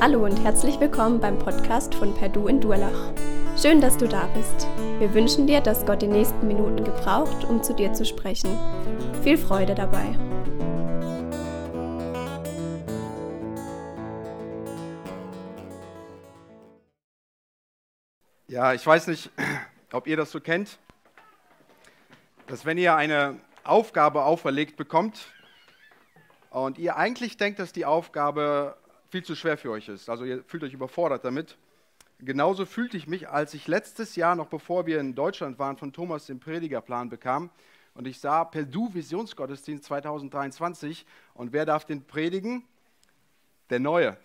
Hallo und herzlich willkommen beim Podcast von Perdu in Durlach. Schön, dass du da bist. Wir wünschen dir, dass Gott die nächsten Minuten gebraucht, um zu dir zu sprechen. Viel Freude dabei. Ja, ich weiß nicht, ob ihr das so kennt, dass wenn ihr eine Aufgabe auferlegt bekommt und ihr eigentlich denkt, dass die Aufgabe viel zu schwer für euch ist, also ihr fühlt euch überfordert damit, genauso fühlte ich mich, als ich letztes Jahr, noch bevor wir in Deutschland waren, von Thomas den Predigerplan bekam und ich sah Perdu Visionsgottesdienst 2023 und wer darf den predigen? Der Neue.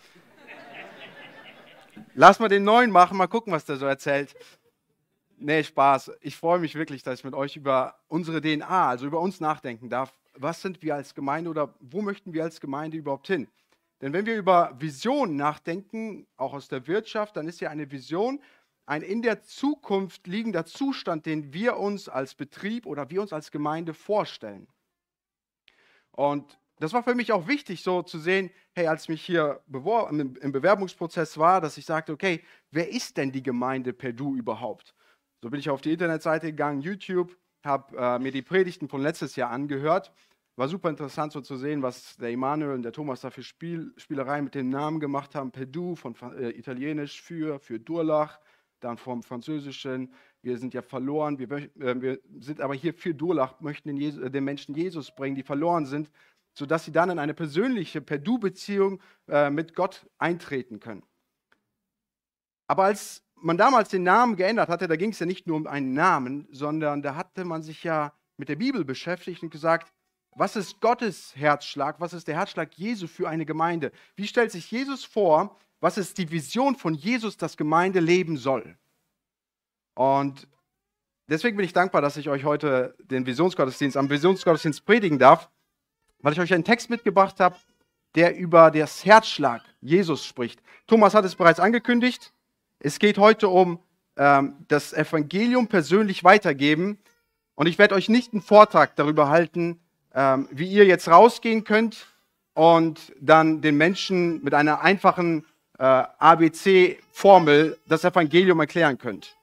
Lass mal den Neuen machen, mal gucken, was der so erzählt. Nee, Spaß. Ich freue mich wirklich, dass ich mit euch über unsere DNA, also über uns nachdenken darf. Was sind wir als Gemeinde oder wo möchten wir als Gemeinde überhaupt hin? Denn wenn wir über Visionen nachdenken, auch aus der Wirtschaft, dann ist ja eine Vision ein in der Zukunft liegender Zustand, den wir uns als Betrieb oder wir uns als Gemeinde vorstellen. Und das war für mich auch wichtig, so zu sehen, hey, als ich mich hier im Bewerbungsprozess war, dass ich sagte, okay, wer ist denn die Gemeinde Perdu überhaupt? So bin ich auf die Internetseite gegangen, YouTube, habe äh, mir die Predigten von letztes Jahr angehört. War super interessant so zu sehen, was der Emanuel und der Thomas da für Spiel, Spielereien mit dem Namen gemacht haben. Perdu von äh, Italienisch für, für Durlach, dann vom Französischen. Wir sind ja verloren, wir, äh, wir sind aber hier für Durlach, möchten den, Jesus, äh, den Menschen Jesus bringen, die verloren sind sodass sie dann in eine persönliche Per-Du-Beziehung äh, mit Gott eintreten können. Aber als man damals den Namen geändert hatte, da ging es ja nicht nur um einen Namen, sondern da hatte man sich ja mit der Bibel beschäftigt und gesagt, was ist Gottes Herzschlag? Was ist der Herzschlag Jesu für eine Gemeinde? Wie stellt sich Jesus vor? Was ist die Vision von Jesus, dass Gemeinde leben soll? Und deswegen bin ich dankbar, dass ich euch heute den Visionsgottesdienst am Visionsgottesdienst predigen darf weil ich euch einen Text mitgebracht habe, der über das Herzschlag Jesus spricht. Thomas hat es bereits angekündigt. Es geht heute um ähm, das Evangelium persönlich weitergeben. Und ich werde euch nicht einen Vortrag darüber halten, ähm, wie ihr jetzt rausgehen könnt und dann den Menschen mit einer einfachen äh, ABC-Formel das Evangelium erklären könnt.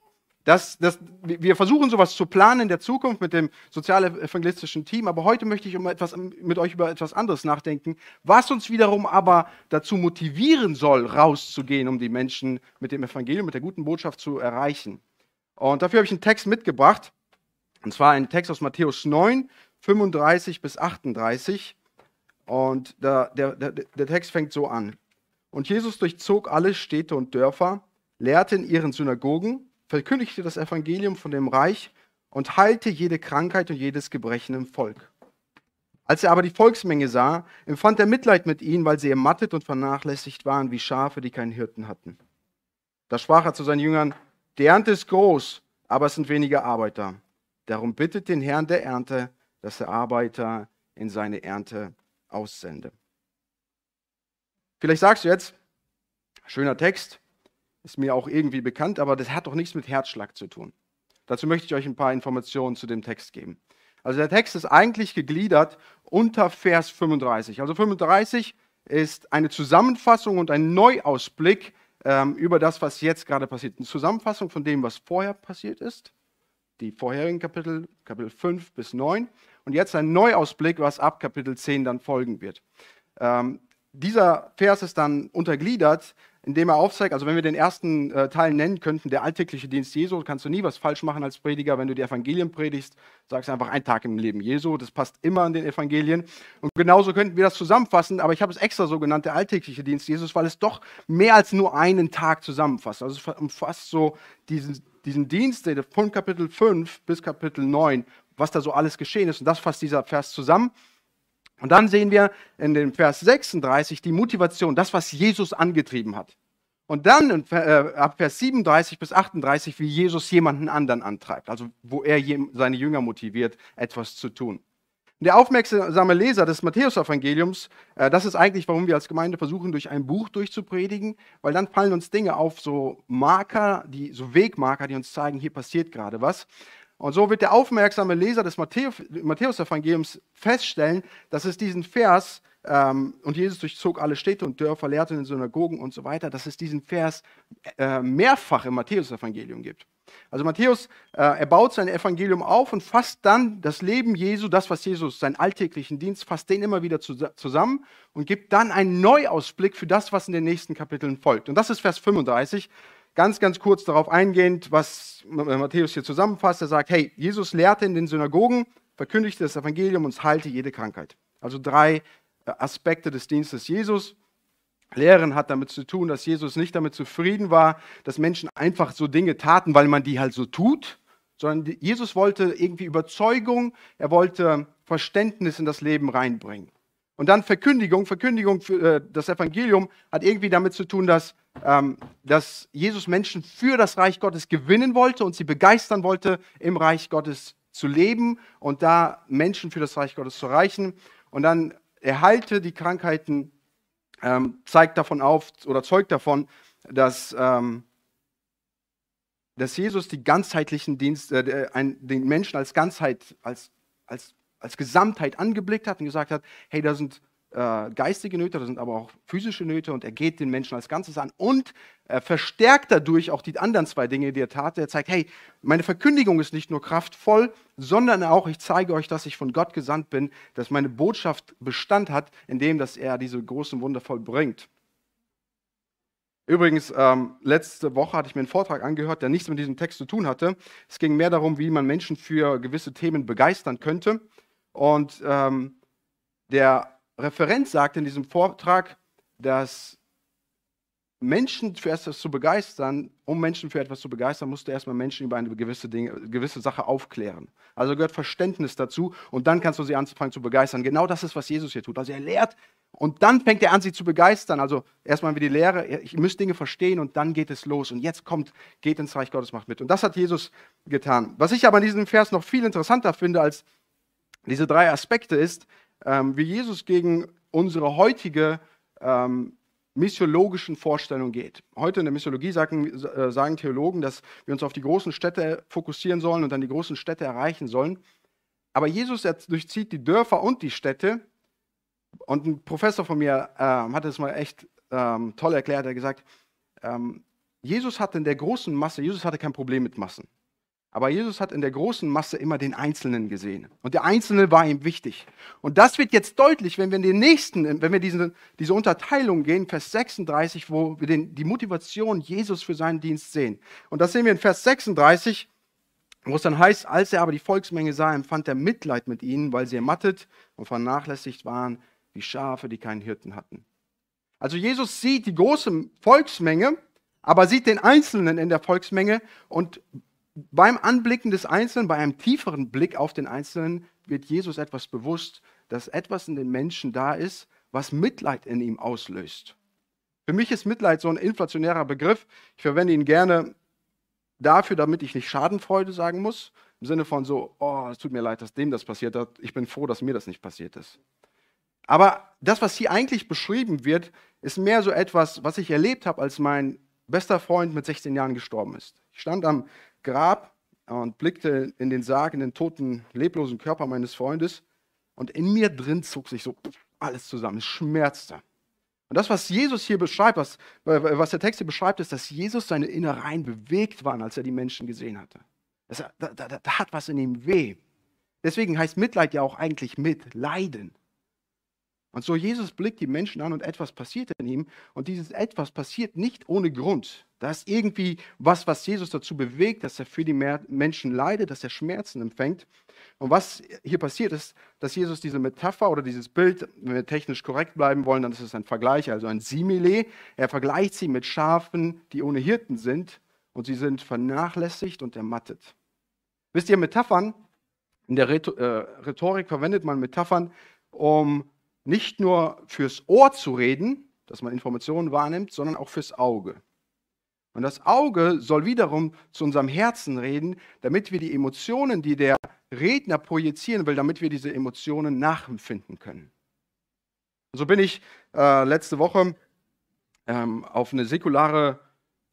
Das, das, wir versuchen sowas zu planen in der Zukunft mit dem sozial-evangelistischen Team, aber heute möchte ich um etwas, mit euch über etwas anderes nachdenken, was uns wiederum aber dazu motivieren soll, rauszugehen, um die Menschen mit dem Evangelium, mit der guten Botschaft zu erreichen. Und dafür habe ich einen Text mitgebracht, und zwar einen Text aus Matthäus 9, 35 bis 38. Und der, der, der, Text fängt so an. Und Jesus durchzog alle Städte und Dörfer, lehrte in ihren Synagogen, verkündigte das Evangelium von dem Reich und heilte jede Krankheit und jedes Gebrechen im Volk. Als er aber die Volksmenge sah, empfand er Mitleid mit ihnen, weil sie ermattet und vernachlässigt waren wie Schafe, die keinen Hirten hatten. Da sprach er zu seinen Jüngern, die Ernte ist groß, aber es sind wenige Arbeiter. Darum bittet den Herrn der Ernte, dass er Arbeiter in seine Ernte aussende. Vielleicht sagst du jetzt, schöner Text, ist mir auch irgendwie bekannt, aber das hat doch nichts mit Herzschlag zu tun. Dazu möchte ich euch ein paar Informationen zu dem Text geben. Also der Text ist eigentlich gegliedert unter Vers 35. Also 35 ist eine Zusammenfassung und ein Neuausblick ähm, über das, was jetzt gerade passiert. Eine Zusammenfassung von dem, was vorher passiert ist, die vorherigen Kapitel, Kapitel 5 bis 9, und jetzt ein Neuausblick, was ab Kapitel 10 dann folgen wird. Ähm, dieser Vers ist dann untergliedert indem er aufzeigt, also wenn wir den ersten äh, Teil nennen könnten, der alltägliche Dienst Jesu, kannst du nie was falsch machen als Prediger. Wenn du die Evangelien predigst, sagst einfach ein Tag im Leben Jesu. Das passt immer an den Evangelien. Und genauso könnten wir das zusammenfassen, aber ich habe es extra so genannt, der alltägliche Dienst Jesus, weil es doch mehr als nur einen Tag zusammenfasst. Also es umfasst so diesen, diesen Dienst von Kapitel 5 bis Kapitel 9, was da so alles geschehen ist. Und das fasst dieser Vers zusammen. Und dann sehen wir in dem Vers 36 die Motivation, das, was Jesus angetrieben hat. Und dann äh, ab Vers 37 bis 38, wie Jesus jemanden anderen antreibt, also wo er seine Jünger motiviert, etwas zu tun. Der aufmerksame Leser des Matthäus-Evangeliums, äh, das ist eigentlich, warum wir als Gemeinde versuchen, durch ein Buch durchzupredigen, weil dann fallen uns Dinge auf, so Marker, die, so Wegmarker, die uns zeigen, hier passiert gerade was. Und so wird der aufmerksame Leser des Matthäus-Evangeliums feststellen, dass es diesen Vers ähm, und Jesus durchzog alle Städte und Dörfer, lehrte in den Synagogen und so weiter, dass es diesen Vers äh, mehrfach im Matthäus-Evangelium gibt. Also Matthäus, äh, er baut sein Evangelium auf und fasst dann das Leben Jesu, das, was Jesus, seinen alltäglichen Dienst, fasst den immer wieder zu, zusammen und gibt dann einen Neuausblick für das, was in den nächsten Kapiteln folgt. Und das ist Vers 35. Ganz, ganz kurz darauf eingehend, was Matthäus hier zusammenfasst. Er sagt, hey, Jesus lehrte in den Synagogen, verkündigte das Evangelium und heilte jede Krankheit. Also drei äh, Aspekte des Dienstes Jesus. Lehren hat damit zu tun, dass Jesus nicht damit zufrieden war, dass Menschen einfach so Dinge taten, weil man die halt so tut, sondern Jesus wollte irgendwie Überzeugung, er wollte Verständnis in das Leben reinbringen. Und dann Verkündigung. Verkündigung für äh, das Evangelium hat irgendwie damit zu tun, dass, ähm, dass Jesus Menschen für das Reich Gottes gewinnen wollte und sie begeistern wollte, im Reich Gottes zu leben und da Menschen für das Reich Gottes zu erreichen. Und dann erhalte die Krankheiten ähm, zeigt davon auf oder zeugt davon, dass, ähm, dass Jesus die ganzheitlichen Dienst, äh, ein, den Menschen als Ganzheit, als, als, als Gesamtheit angeblickt hat und gesagt hat, hey, da sind äh, geistige Nöte, da sind aber auch physische Nöte und er geht den Menschen als Ganzes an und er verstärkt dadurch auch die anderen zwei Dinge, die er tat. Er zeigt, hey, meine Verkündigung ist nicht nur kraftvoll, sondern auch, ich zeige euch, dass ich von Gott gesandt bin, dass meine Botschaft Bestand hat, indem dass er diese großen Wunder vollbringt. Übrigens, ähm, letzte Woche hatte ich mir einen Vortrag angehört, der nichts mit diesem Text zu tun hatte. Es ging mehr darum, wie man Menschen für gewisse Themen begeistern könnte. Und ähm, der Referent sagt in diesem Vortrag, dass Menschen für etwas zu begeistern, um Menschen für etwas zu begeistern, musst du erstmal Menschen über eine gewisse, Dinge, gewisse Sache aufklären. Also gehört Verständnis dazu und dann kannst du sie anfangen zu begeistern. Genau das ist, was Jesus hier tut. Also er lehrt und dann fängt er an, sie zu begeistern. Also erstmal wie die Lehre, ich muss Dinge verstehen und dann geht es los. Und jetzt kommt, geht ins Reich Gottes, macht mit. Und das hat Jesus getan. Was ich aber in diesem Vers noch viel interessanter finde als diese drei Aspekte ist, ähm, wie Jesus gegen unsere heutige ähm, missiologischen Vorstellung geht. Heute in der Missiologie sagen, äh, sagen, Theologen, dass wir uns auf die großen Städte fokussieren sollen und dann die großen Städte erreichen sollen. Aber Jesus durchzieht die Dörfer und die Städte. Und ein Professor von mir äh, hat es mal echt ähm, toll erklärt. Er hat gesagt, ähm, Jesus hatte in der großen Masse, Jesus hatte kein Problem mit Massen. Aber Jesus hat in der großen Masse immer den Einzelnen gesehen. Und der Einzelne war ihm wichtig. Und das wird jetzt deutlich, wenn wir in den nächsten, wenn wir diese, diese Unterteilung gehen, Vers 36, wo wir den, die Motivation Jesus für seinen Dienst sehen. Und das sehen wir in Vers 36, wo es dann heißt, als er aber die Volksmenge sah, empfand er Mitleid mit ihnen, weil sie ermattet und vernachlässigt waren, wie Schafe, die keinen Hirten hatten. Also Jesus sieht die große Volksmenge, aber sieht den Einzelnen in der Volksmenge und beim Anblicken des Einzelnen, bei einem tieferen Blick auf den Einzelnen, wird Jesus etwas bewusst, dass etwas in den Menschen da ist, was Mitleid in ihm auslöst. Für mich ist Mitleid so ein inflationärer Begriff. Ich verwende ihn gerne dafür, damit ich nicht Schadenfreude sagen muss. Im Sinne von so, oh, es tut mir leid, dass dem das passiert hat. Ich bin froh, dass mir das nicht passiert ist. Aber das, was hier eigentlich beschrieben wird, ist mehr so etwas, was ich erlebt habe, als mein bester Freund mit 16 Jahren gestorben ist. Ich stand am Grab und blickte in den Sarg, in den toten, leblosen Körper meines Freundes. Und in mir drin zog sich so alles zusammen. Es schmerzte. Und das, was Jesus hier beschreibt, was, was der Text hier beschreibt, ist, dass Jesus seine Innereien bewegt waren, als er die Menschen gesehen hatte. Das, da, da, da hat was in ihm weh. Deswegen heißt Mitleid ja auch eigentlich Mitleiden. Und so Jesus blickt die Menschen an und etwas passiert in ihm. Und dieses etwas passiert nicht ohne Grund. Da ist irgendwie was, was Jesus dazu bewegt, dass er für die Menschen leidet, dass er Schmerzen empfängt. Und was hier passiert ist, dass Jesus diese Metapher oder dieses Bild, wenn wir technisch korrekt bleiben wollen, dann ist es ein Vergleich, also ein Simile. Er vergleicht sie mit Schafen, die ohne Hirten sind und sie sind vernachlässigt und ermattet. Wisst ihr, Metaphern, in der äh, Rhetorik verwendet man Metaphern, um nicht nur fürs Ohr zu reden, dass man Informationen wahrnimmt, sondern auch fürs Auge. Und das Auge soll wiederum zu unserem Herzen reden, damit wir die Emotionen, die der Redner projizieren will, damit wir diese Emotionen nachempfinden können. So bin ich äh, letzte Woche ähm, auf eine säkulare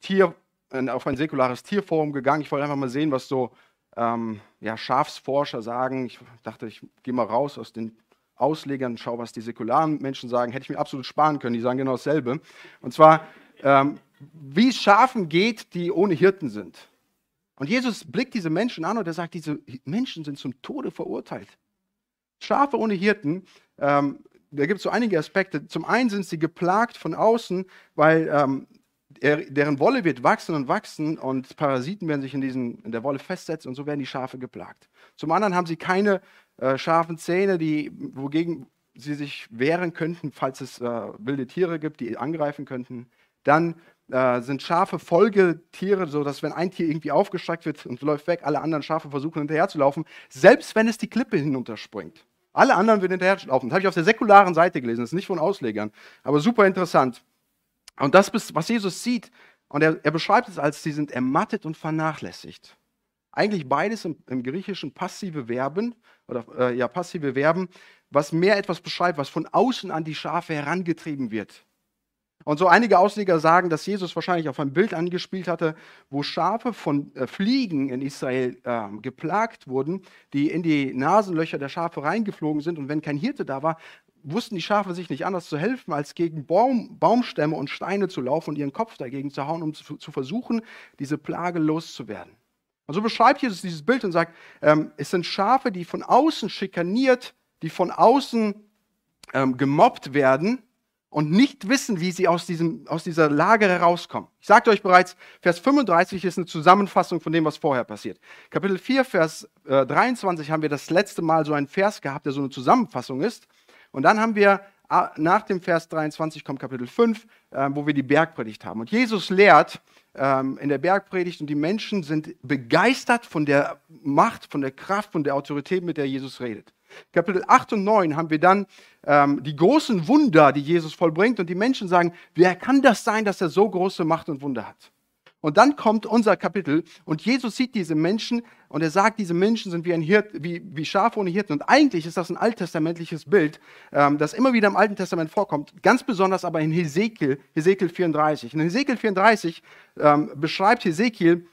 Tier, äh, auf ein säkulares Tierforum gegangen. Ich wollte einfach mal sehen, was so ähm, ja, Schafsforscher sagen. Ich dachte, ich gehe mal raus aus den Auslegern, schau, was die säkularen Menschen sagen, hätte ich mir absolut sparen können. Die sagen genau dasselbe. Und zwar, ähm, wie es Schafen geht, die ohne Hirten sind. Und Jesus blickt diese Menschen an und er sagt, diese Menschen sind zum Tode verurteilt. Schafe ohne Hirten, ähm, da gibt es so einige Aspekte. Zum einen sind sie geplagt von außen, weil ähm, er, deren Wolle wird wachsen und wachsen und Parasiten werden sich in, diesen, in der Wolle festsetzen und so werden die Schafe geplagt. Zum anderen haben sie keine äh, scharfen Zähne, die, wogegen sie sich wehren könnten, falls es äh, wilde Tiere gibt, die angreifen könnten. Dann äh, sind Schafe Folgetiere, sodass wenn ein Tier irgendwie aufgestreckt wird und läuft weg, alle anderen Schafe versuchen hinterherzulaufen, selbst wenn es die Klippe hinunterspringt. Alle anderen würden hinterherlaufen. Das habe ich auf der säkularen Seite gelesen, das ist nicht von Auslegern, aber super interessant. Und das, was Jesus sieht, und er, er beschreibt es als, sie sind ermattet und vernachlässigt. Eigentlich beides im, im Griechischen passive Verben, oder äh, ja, passive Verben, was mehr etwas beschreibt, was von außen an die Schafe herangetrieben wird. Und so einige Ausleger sagen, dass Jesus wahrscheinlich auf ein Bild angespielt hatte, wo Schafe von äh, Fliegen in Israel äh, geplagt wurden, die in die Nasenlöcher der Schafe reingeflogen sind. Und wenn kein Hirte da war, wussten die Schafe sich nicht anders zu helfen, als gegen Baum, Baumstämme und Steine zu laufen und ihren Kopf dagegen zu hauen, um zu, zu versuchen, diese Plage loszuwerden. Und so beschreibt Jesus dieses Bild und sagt, ähm, es sind Schafe, die von außen schikaniert, die von außen ähm, gemobbt werden und nicht wissen, wie sie aus, diesem, aus dieser Lage herauskommen. Ich sagte euch bereits, Vers 35 ist eine Zusammenfassung von dem, was vorher passiert. Kapitel 4, Vers äh, 23 haben wir das letzte Mal so einen Vers gehabt, der so eine Zusammenfassung ist. Und dann haben wir ah, nach dem Vers 23 kommt Kapitel 5, äh, wo wir die Bergpredigt haben. Und Jesus lehrt ähm, in der Bergpredigt und die Menschen sind begeistert von der Macht, von der Kraft, von der Autorität, mit der Jesus redet. Kapitel 8 und 9 haben wir dann ähm, die großen Wunder, die Jesus vollbringt. Und die Menschen sagen, wer kann das sein, dass er so große Macht und Wunder hat? Und dann kommt unser Kapitel und Jesus sieht diese Menschen und er sagt, diese Menschen sind wie, ein Hirt, wie, wie Schafe ohne Hirten. Und eigentlich ist das ein alttestamentliches Bild, ähm, das immer wieder im Alten Testament vorkommt, ganz besonders aber in Hesekiel, Hesekiel 34. In Hesekiel 34 ähm, beschreibt Hesekiel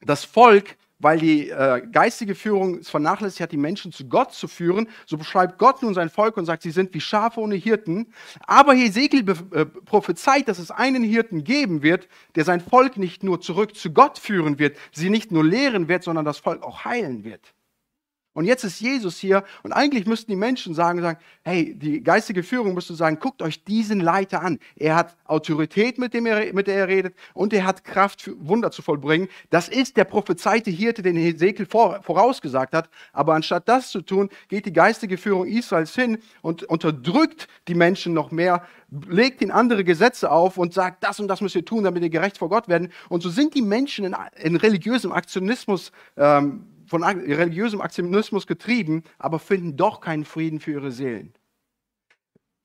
das Volk, weil die äh, geistige Führung es vernachlässigt hat, die Menschen zu Gott zu führen. So beschreibt Gott nun sein Volk und sagt, sie sind wie Schafe ohne Hirten. Aber Hesekiel äh, prophezeit, dass es einen Hirten geben wird, der sein Volk nicht nur zurück zu Gott führen wird, sie nicht nur lehren wird, sondern das Volk auch heilen wird. Und jetzt ist Jesus hier und eigentlich müssten die Menschen sagen, sagen, hey, die geistige Führung müsste sagen, guckt euch diesen Leiter an. Er hat Autorität, mit, dem er, mit der er redet und er hat Kraft, Wunder zu vollbringen. Das ist der prophezeite Hirte, den Hesekiel vorausgesagt hat. Aber anstatt das zu tun, geht die geistige Führung Israels hin und unterdrückt die Menschen noch mehr, legt ihnen andere Gesetze auf und sagt, das und das müsst ihr tun, damit ihr gerecht vor Gott werden. Und so sind die Menschen in, in religiösem Aktionismus ähm, von religiösem Aktionismus getrieben, aber finden doch keinen Frieden für ihre Seelen.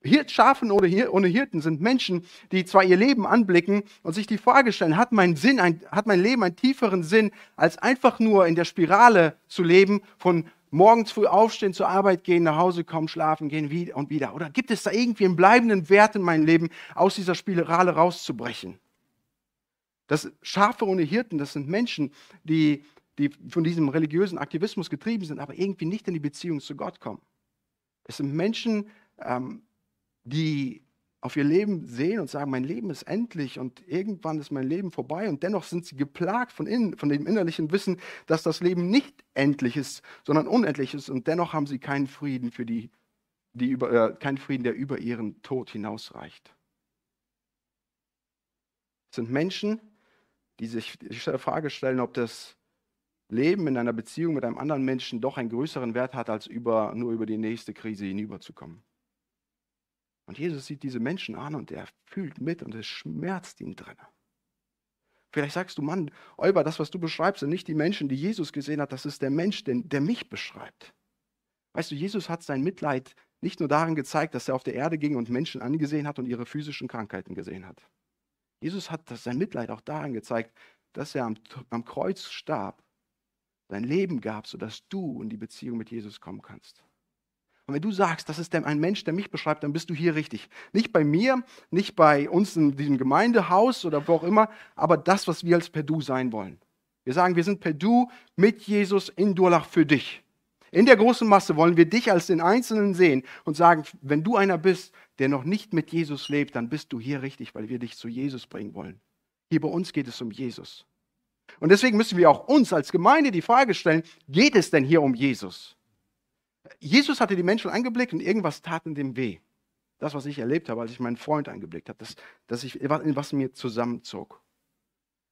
Hirt, Schafen oder ohne Hirten sind Menschen, die zwar ihr Leben anblicken und sich die Frage stellen, hat mein, Sinn ein, hat mein Leben einen tieferen Sinn, als einfach nur in der Spirale zu leben, von morgens früh aufstehen, zur Arbeit gehen, nach Hause kommen, schlafen gehen wieder und wieder? Oder gibt es da irgendwie einen bleibenden Wert in meinem Leben, aus dieser Spirale rauszubrechen? Das Schafe ohne Hirten, das sind Menschen, die die von diesem religiösen Aktivismus getrieben sind, aber irgendwie nicht in die Beziehung zu Gott kommen. Es sind Menschen, ähm, die auf ihr Leben sehen und sagen, mein Leben ist endlich und irgendwann ist mein Leben vorbei und dennoch sind sie geplagt von, innen, von dem innerlichen Wissen, dass das Leben nicht endlich ist, sondern unendlich ist und dennoch haben sie keinen Frieden für die, die über, äh, keinen Frieden, der über ihren Tod hinausreicht. Es sind Menschen, die sich die Frage stellen, ob das Leben in einer Beziehung mit einem anderen Menschen doch einen größeren Wert hat, als über, nur über die nächste Krise hinüberzukommen. Und Jesus sieht diese Menschen an und er fühlt mit und es schmerzt ihm drin. Vielleicht sagst du, Mann, Olber, das, was du beschreibst, sind nicht die Menschen, die Jesus gesehen hat, das ist der Mensch, den, der mich beschreibt. Weißt du, Jesus hat sein Mitleid nicht nur darin gezeigt, dass er auf der Erde ging und Menschen angesehen hat und ihre physischen Krankheiten gesehen hat. Jesus hat sein Mitleid auch darin gezeigt, dass er am, am Kreuz starb dein Leben gab, sodass du in die Beziehung mit Jesus kommen kannst. Und wenn du sagst, das ist ein Mensch, der mich beschreibt, dann bist du hier richtig. Nicht bei mir, nicht bei uns in diesem Gemeindehaus oder wo auch immer, aber das, was wir als Perdu sein wollen. Wir sagen, wir sind Perdu mit Jesus in Durlach für dich. In der großen Masse wollen wir dich als den Einzelnen sehen und sagen, wenn du einer bist, der noch nicht mit Jesus lebt, dann bist du hier richtig, weil wir dich zu Jesus bringen wollen. Hier bei uns geht es um Jesus. Und deswegen müssen wir auch uns als Gemeinde die Frage stellen, geht es denn hier um Jesus? Jesus hatte die Menschen angeblickt und irgendwas tat in dem weh. Das, was ich erlebt habe, als ich meinen Freund angeblickt habe, dass, dass ich, was mir zusammenzog.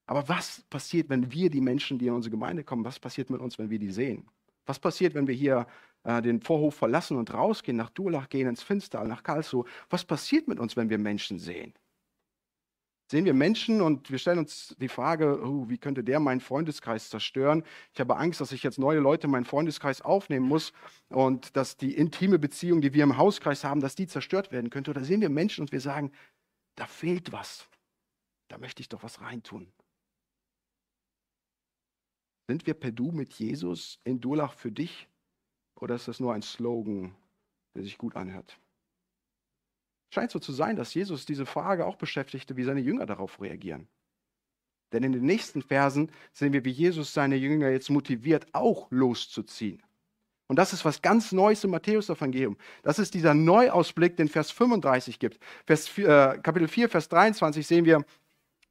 Aber was passiert, wenn wir die Menschen, die in unsere Gemeinde kommen, was passiert mit uns, wenn wir die sehen? Was passiert, wenn wir hier äh, den Vorhof verlassen und rausgehen, nach Durlach gehen, ins Finstal, nach Karlsruhe? Was passiert mit uns, wenn wir Menschen sehen? Sehen wir Menschen und wir stellen uns die Frage, oh, wie könnte der meinen Freundeskreis zerstören? Ich habe Angst, dass ich jetzt neue Leute in meinen Freundeskreis aufnehmen muss und dass die intime Beziehung, die wir im Hauskreis haben, dass die zerstört werden könnte. Oder sehen wir Menschen und wir sagen, da fehlt was. Da möchte ich doch was reintun. Sind wir per Du mit Jesus in Durlach für dich oder ist das nur ein Slogan, der sich gut anhört? Scheint so zu sein, dass Jesus diese Frage auch beschäftigte, wie seine Jünger darauf reagieren. Denn in den nächsten Versen sehen wir, wie Jesus seine Jünger jetzt motiviert, auch loszuziehen. Und das ist was ganz Neues im Matthäus-Evangelium. Das ist dieser Neuausblick, den Vers 35 gibt. Vers, äh, Kapitel 4, Vers 23 sehen wir,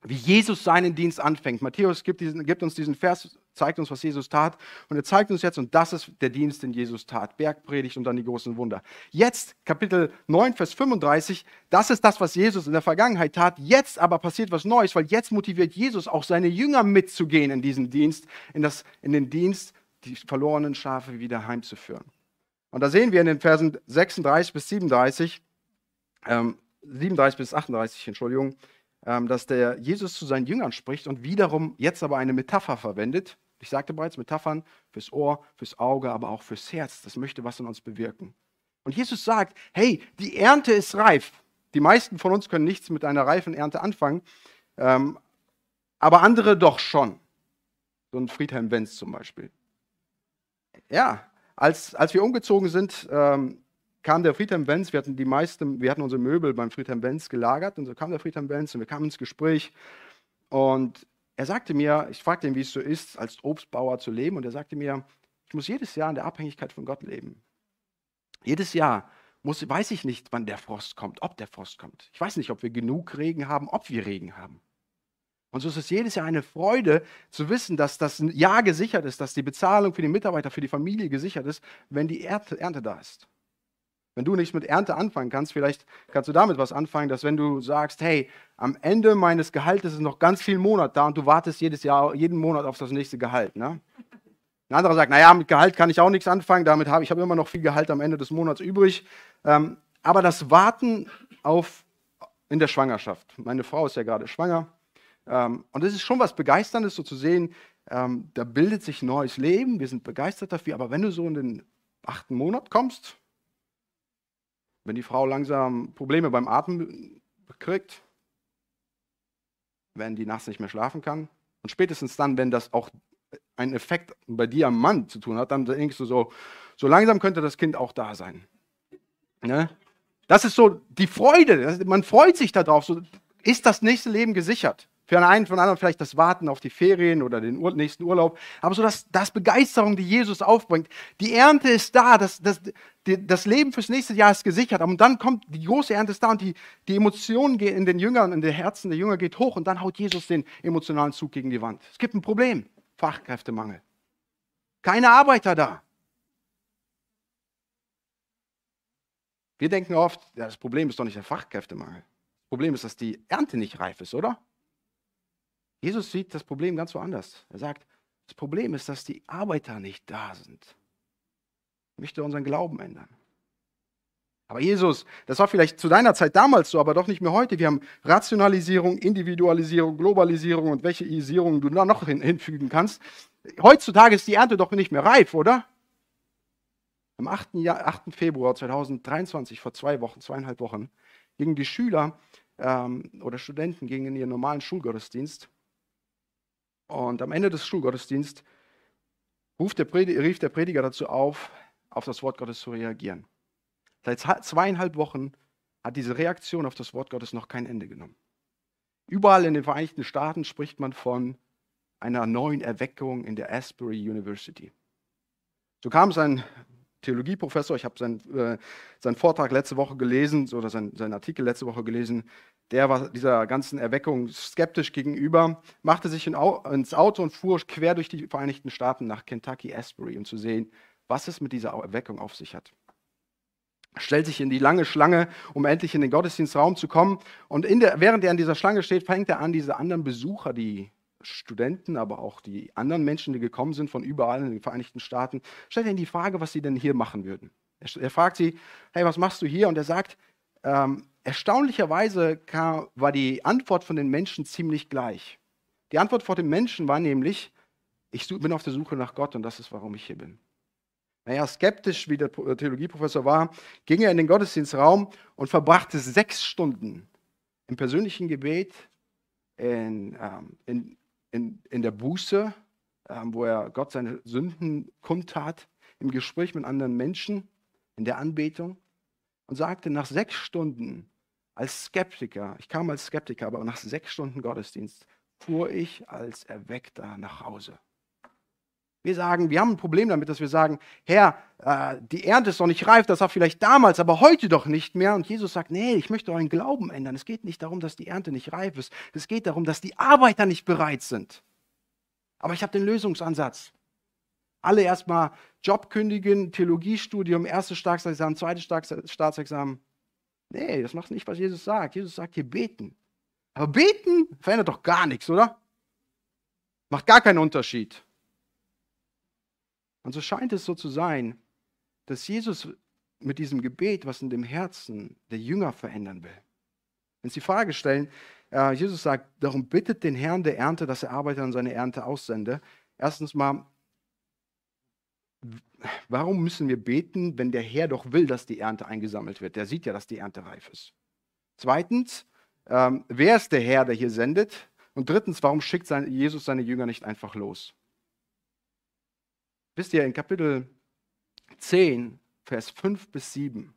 wie Jesus seinen Dienst anfängt. Matthäus gibt, diesen, gibt, uns diesen Vers, zeigt uns, was Jesus tat. Und er zeigt uns jetzt, und das ist der Dienst, den Jesus tat. Bergpredigt und dann die großen Wunder. Jetzt, Kapitel 9, Vers 35, das ist das, was Jesus in der Vergangenheit tat. Jetzt aber passiert was Neues, weil jetzt motiviert Jesus auch seine Jünger mitzugehen in diesen Dienst, in, das, in den Dienst, die verlorenen Schafe wieder heimzuführen. Und da sehen wir in den Versen 36 bis 37, ähm, 37 bis 38, Entschuldigung, ähm, dass der Jesus zu seinen Jüngern spricht und wiederum jetzt aber eine Metapher verwendet. Ich sagte bereits, Metaphern fürs Ohr, fürs Auge, aber auch fürs Herz. Das möchte was in uns bewirken. Und Jesus sagt, hey, die Ernte ist reif. Die meisten von uns können nichts mit einer reifen Ernte anfangen, ähm, aber andere doch schon. So ein Friedhelm Wenz zum Beispiel. Ja, als, als wir umgezogen sind, ähm, kam der Friedhelm Wenz, wir hatten die meisten, wir hatten unsere Möbel beim Friedhelm Wenz gelagert und so kam der Friedhelm Wenz und wir kamen ins Gespräch und er sagte mir, ich fragte ihn, wie es so ist, als Obstbauer zu leben und er sagte mir, ich muss jedes Jahr in der Abhängigkeit von Gott leben. Jedes Jahr muss, weiß ich nicht, wann der Frost kommt, ob der Frost kommt. Ich weiß nicht, ob wir genug Regen haben, ob wir Regen haben. Und so ist es jedes Jahr eine Freude zu wissen, dass das Jahr gesichert ist, dass die Bezahlung für die Mitarbeiter, für die Familie gesichert ist, wenn die Ernte, Ernte da ist. Wenn du nichts mit Ernte anfangen kannst, vielleicht kannst du damit was anfangen, dass wenn du sagst, hey, am Ende meines Gehaltes ist noch ganz viel Monat da und du wartest jedes Jahr, jeden Monat auf das nächste Gehalt. Ne? Ein anderer sagt, naja, mit Gehalt kann ich auch nichts anfangen, damit habe ich habe immer noch viel Gehalt am Ende des Monats übrig. Ähm, aber das Warten auf in der Schwangerschaft. Meine Frau ist ja gerade schwanger. Ähm, und es ist schon was Begeisterndes, so zu sehen, ähm, da bildet sich neues Leben, wir sind begeistert dafür, aber wenn du so in den achten Monat kommst, wenn die Frau langsam Probleme beim Atmen kriegt, wenn die nachts nicht mehr schlafen kann. Und spätestens dann, wenn das auch einen Effekt bei dir am Mann zu tun hat, dann denkst du so, so langsam könnte das Kind auch da sein. Ne? Das ist so die Freude. Man freut sich darauf. So, ist das nächste Leben gesichert? Für einen von anderen vielleicht das Warten auf die Ferien oder den nächsten Urlaub. Aber so das, das Begeisterung, die Jesus aufbringt. Die Ernte ist da, das, das, das Leben fürs nächste Jahr ist gesichert. Und dann kommt die große Ernte ist da und die, die Emotionen gehen in den Jüngern, in den Herzen der Jünger geht hoch und dann haut Jesus den emotionalen Zug gegen die Wand. Es gibt ein Problem. Fachkräftemangel. Keine Arbeiter da. Wir denken oft, ja, das Problem ist doch nicht der Fachkräftemangel. Das Problem ist, dass die Ernte nicht reif ist, oder? Jesus sieht das Problem ganz woanders. Er sagt, das Problem ist, dass die Arbeiter nicht da sind. Er möchte unseren Glauben ändern. Aber Jesus, das war vielleicht zu deiner Zeit damals so, aber doch nicht mehr heute. Wir haben Rationalisierung, Individualisierung, Globalisierung und welche Isierung du da noch hinfügen kannst. Heutzutage ist die Ernte doch nicht mehr reif, oder? Am 8. Jahr, 8. Februar 2023, vor zwei Wochen, zweieinhalb Wochen, gingen die Schüler ähm, oder Studenten gingen in ihren normalen Schulgottesdienst und am Ende des Schulgottesdienstes der rief der Prediger dazu auf, auf das Wort Gottes zu reagieren. Seit zweieinhalb Wochen hat diese Reaktion auf das Wort Gottes noch kein Ende genommen. Überall in den Vereinigten Staaten spricht man von einer neuen Erweckung in der Asbury University. So kam es ein Theologieprofessor, ich habe seinen, äh, seinen Vortrag letzte Woche gelesen oder seinen, seinen Artikel letzte Woche gelesen, der war dieser ganzen Erweckung skeptisch gegenüber, machte sich in, ins Auto und fuhr quer durch die Vereinigten Staaten nach Kentucky Asbury, um zu sehen, was es mit dieser Erweckung auf sich hat. Stellt sich in die lange Schlange, um endlich in den Gottesdienstraum zu kommen. Und der, während er in dieser Schlange steht, fängt er an, diese anderen Besucher, die Studenten, aber auch die anderen Menschen, die gekommen sind von überall in den Vereinigten Staaten, stellt ihnen die Frage, was sie denn hier machen würden. Er, er fragt sie, hey, was machst du hier? Und er sagt, ähm, erstaunlicherweise kam, war die Antwort von den Menschen ziemlich gleich. Die Antwort von den Menschen war nämlich, ich bin auf der Suche nach Gott und das ist, warum ich hier bin. Naja, skeptisch wie der Theologieprofessor war, ging er in den Gottesdienstraum und verbrachte sechs Stunden im persönlichen Gebet, in, ähm, in, in, in der Buße, ähm, wo er Gott seine Sünden kundtat, im Gespräch mit anderen Menschen, in der Anbetung und sagte nach sechs Stunden als Skeptiker, ich kam als Skeptiker, aber nach sechs Stunden Gottesdienst fuhr ich als Erweckter nach Hause. Wir sagen, wir haben ein Problem damit, dass wir sagen, Herr, äh, die Ernte ist noch nicht reif, das war vielleicht damals, aber heute doch nicht mehr. Und Jesus sagt, nee, ich möchte euren Glauben ändern. Es geht nicht darum, dass die Ernte nicht reif ist. Es geht darum, dass die Arbeiter nicht bereit sind. Aber ich habe den Lösungsansatz. Alle erstmal Job kündigen, Theologiestudium, erstes Staatsexamen, zweites Staatsexamen. Nee, das macht nicht, was Jesus sagt. Jesus sagt hier beten. Aber beten verändert doch gar nichts, oder? Macht gar keinen Unterschied. Und so scheint es so zu sein, dass Jesus mit diesem Gebet was in dem Herzen der Jünger verändern will. Wenn Sie die Frage stellen, äh, Jesus sagt, darum bittet den Herrn der Ernte, dass er Arbeiter an seine Ernte aussende. Erstens mal, warum müssen wir beten, wenn der Herr doch will, dass die Ernte eingesammelt wird? Der sieht ja, dass die Ernte reif ist. Zweitens, ähm, wer ist der Herr, der hier sendet? Und drittens, warum schickt Jesus seine Jünger nicht einfach los? Wisst ihr, in Kapitel 10, Vers 5 bis 7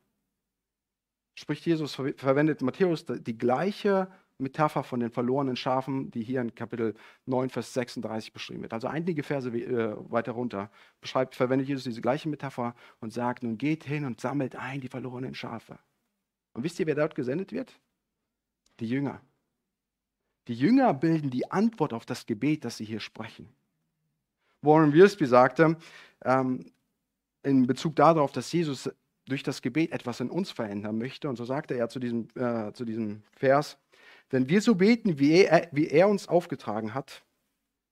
spricht Jesus, verwendet Matthäus die gleiche Metapher von den verlorenen Schafen, die hier in Kapitel 9, Vers 36 beschrieben wird. Also einige Verse äh, weiter runter beschreibt, verwendet Jesus diese gleiche Metapher und sagt, nun geht hin und sammelt ein die verlorenen Schafe. Und wisst ihr, wer dort gesendet wird? Die Jünger. Die Jünger bilden die Antwort auf das Gebet, das sie hier sprechen. Warren Wiersbe sagte, ähm, in Bezug darauf, dass Jesus durch das Gebet etwas in uns verändern möchte. Und so sagte er zu diesem, äh, zu diesem Vers, wenn wir so beten, wie er, wie er uns aufgetragen hat,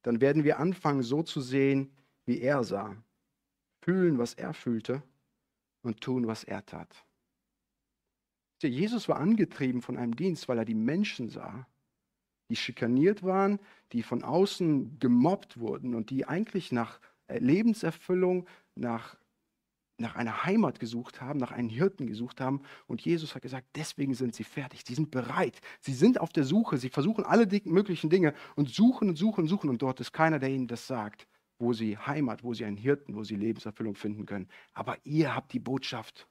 dann werden wir anfangen, so zu sehen, wie er sah, fühlen, was er fühlte und tun, was er tat. Jesus war angetrieben von einem Dienst, weil er die Menschen sah die schikaniert waren, die von außen gemobbt wurden und die eigentlich nach Lebenserfüllung, nach, nach einer Heimat gesucht haben, nach einem Hirten gesucht haben. Und Jesus hat gesagt, deswegen sind sie fertig, sie sind bereit, sie sind auf der Suche, sie versuchen alle möglichen Dinge und suchen und suchen und suchen und dort ist keiner, der ihnen das sagt, wo sie Heimat, wo sie einen Hirten, wo sie Lebenserfüllung finden können. Aber ihr habt die Botschaft.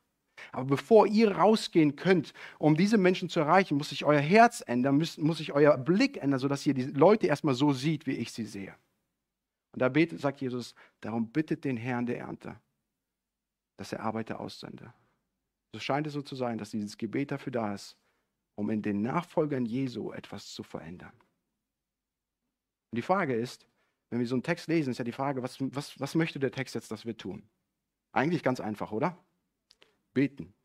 Aber bevor ihr rausgehen könnt, um diese Menschen zu erreichen, muss sich euer Herz ändern, muss, muss sich euer Blick ändern, sodass ihr die Leute erstmal so sieht, wie ich sie sehe. Und da betet, sagt Jesus, darum bittet den Herrn der Ernte, dass er Arbeiter aussende. So scheint es so zu sein, dass dieses Gebet dafür da ist, um in den Nachfolgern Jesu etwas zu verändern. Und die Frage ist, wenn wir so einen Text lesen, ist ja die Frage, was, was, was möchte der Text jetzt, dass wir tun? Eigentlich ganz einfach, oder? beten.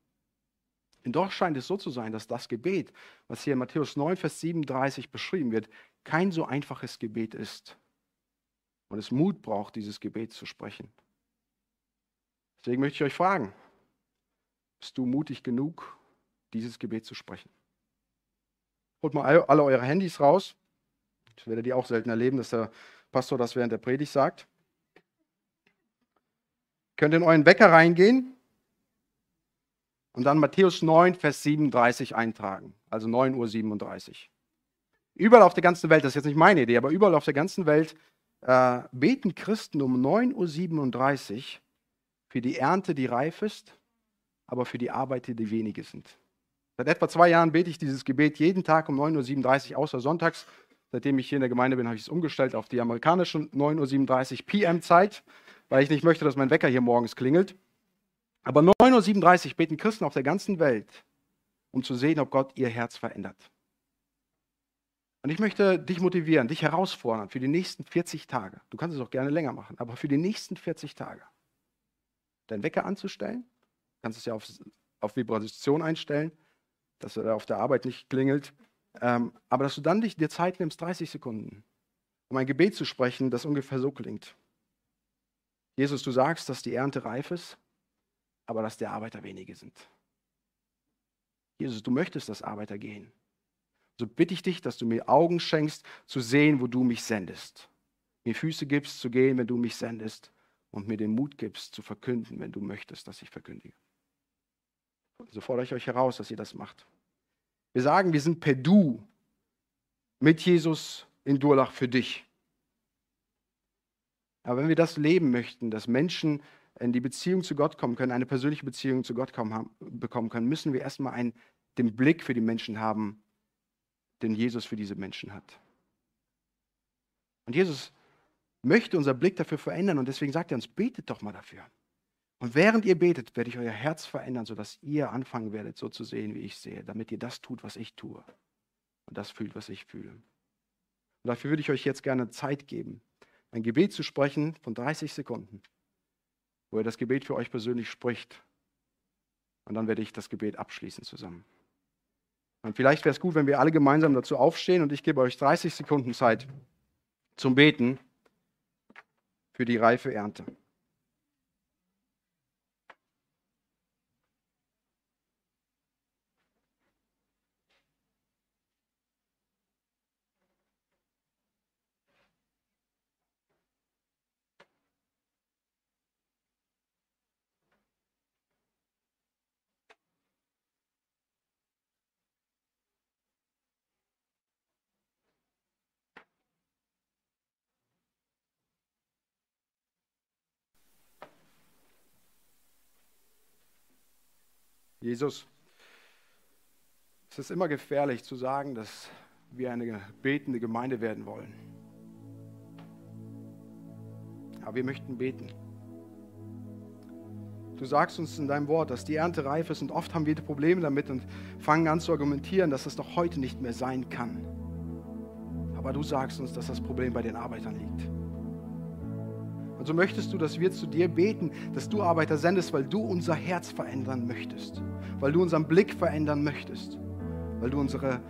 Und doch scheint es so zu sein, dass das Gebet, was hier in Matthäus 9, Vers 37 beschrieben wird, kein so einfaches Gebet ist. Und es Mut braucht, dieses Gebet zu sprechen. Deswegen möchte ich euch fragen, bist du mutig genug, dieses Gebet zu sprechen? Holt mal alle eure Handys raus. Ich werde die auch selten erleben, dass der Pastor das während der Predigt sagt. Könnt in euren Wecker reingehen und dann Matthäus 9, Vers 37 eintragen, also 9.37 Uhr. Überall auf der ganzen Welt, das ist jetzt nicht meine Idee, aber überall auf der ganzen Welt äh, beten Christen um 9.37 Uhr für die Ernte, die reif ist, aber für die Arbeiter, die wenige sind. Seit etwa zwei Jahren bete ich dieses Gebet jeden Tag um 9.37 Uhr, außer sonntags. Seitdem ich hier in der Gemeinde bin, habe ich es umgestellt auf die amerikanische 9.37 Uhr PM-Zeit. weil ich nicht möchte, dass mein Wecker hier morgens klingelt. Aber 9.37 Uhr beten Christen auf der ganzen Welt, um zu sehen, ob Gott ihr Herz verändert. Und ich möchte dich motivieren, dich herausfordern für die nächsten 40 Tage. Du kannst es auch gerne länger machen, aber für die nächsten 40 Tage. Deinen Wecker anzustellen, du kannst es ja auf, auf Vibration einstellen, dass er auf der Arbeit nicht klingelt. Ähm, aber dass du dann dich, dir Zeit nimmst, 30 Sekunden, um ein Gebet zu sprechen, das ungefähr so klingt. Jesus, du sagst, dass die Ernte reif ist, aber dass der Arbeiter wenige sind. Jesus, du möchtest, dass Arbeiter gehen. So bitte ich dich, dass du mir Augen schenkst, zu sehen, wo du mich sendest. Mir Füße gibst, zu gehen, wenn du mich sendest. Und mir den Mut gibst, zu verkünden, wenn du möchtest, dass ich verkündige. So fordere ich euch heraus, dass ihr das macht. Wir sagen, wir sind per Du mit Jesus in Durlach für dich. Aber wenn wir das leben möchten, dass Menschen in die Beziehung zu Gott kommen können, eine persönliche Beziehung zu Gott kommen, bekommen können, müssen wir erstmal einen, den Blick für die Menschen haben, den Jesus für diese Menschen hat. Und Jesus möchte unser Blick dafür verändern und deswegen sagt er uns, betet doch mal dafür. Und während ihr betet, werde ich euer Herz verändern, sodass ihr anfangen werdet, so zu sehen, wie ich sehe, damit ihr das tut, was ich tue und das fühlt, was ich fühle. Und dafür würde ich euch jetzt gerne Zeit geben, ein Gebet zu sprechen von 30 Sekunden, wo ihr das Gebet für euch persönlich spricht. Und dann werde ich das Gebet abschließen zusammen. Und vielleicht wäre es gut, wenn wir alle gemeinsam dazu aufstehen und ich gebe euch 30 Sekunden Zeit zum Beten für die reife Ernte. Jesus, es ist immer gefährlich zu sagen, dass wir eine betende Gemeinde werden wollen. Aber wir möchten beten. Du sagst uns in deinem Wort, dass die Ernte reif ist und oft haben wir Probleme damit und fangen an zu argumentieren, dass es doch heute nicht mehr sein kann. Aber du sagst uns, dass das Problem bei den Arbeitern liegt. Und so möchtest du, dass wir zu dir beten, dass du Arbeiter sendest, weil du unser Herz verändern möchtest, weil du unseren Blick verändern möchtest, weil du unsere,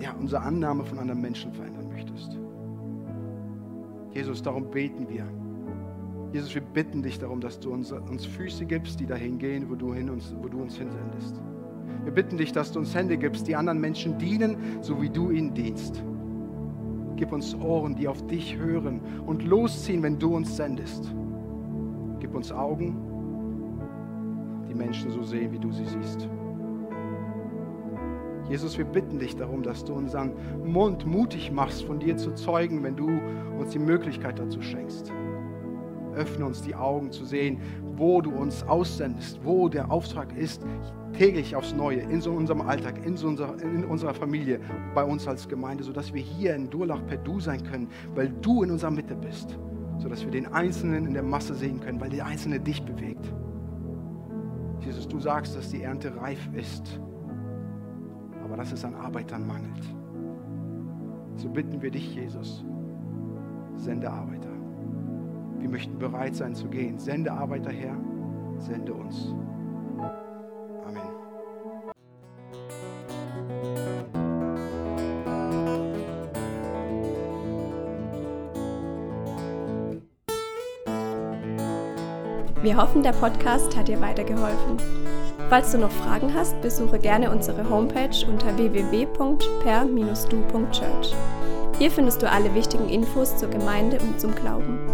ja, unsere Annahme von anderen Menschen verändern möchtest. Jesus, darum beten wir. Jesus, wir bitten dich darum, dass du uns, uns Füße gibst, die dahin gehen, wo du, hin uns, wo du uns hinsendest. Wir bitten dich, dass du uns Hände gibst, die anderen Menschen dienen, so wie du ihnen dienst. Gib uns Ohren, die auf dich hören und losziehen, wenn du uns sendest. Gib uns Augen, die Menschen so sehen, wie du sie siehst. Jesus, wir bitten dich darum, dass du unseren Mund mutig machst, von dir zu zeugen, wenn du uns die Möglichkeit dazu schenkst. Öffne uns die Augen zu sehen, wo du uns aussendest, wo der Auftrag ist, täglich aufs Neue, in so unserem Alltag, in, so unser, in unserer Familie, bei uns als Gemeinde, sodass wir hier in Durlach per Du sein können, weil du in unserer Mitte bist, sodass wir den Einzelnen in der Masse sehen können, weil der Einzelne dich bewegt. Jesus, du sagst, dass die Ernte reif ist, aber dass es an Arbeitern mangelt. So bitten wir dich, Jesus, sende Arbeiter. Wir möchten bereit sein zu gehen. Sende Arbeiter her, sende uns. Wir hoffen, der Podcast hat dir weitergeholfen. Falls du noch Fragen hast, besuche gerne unsere Homepage unter www.per-du.church. Hier findest du alle wichtigen Infos zur Gemeinde und zum Glauben.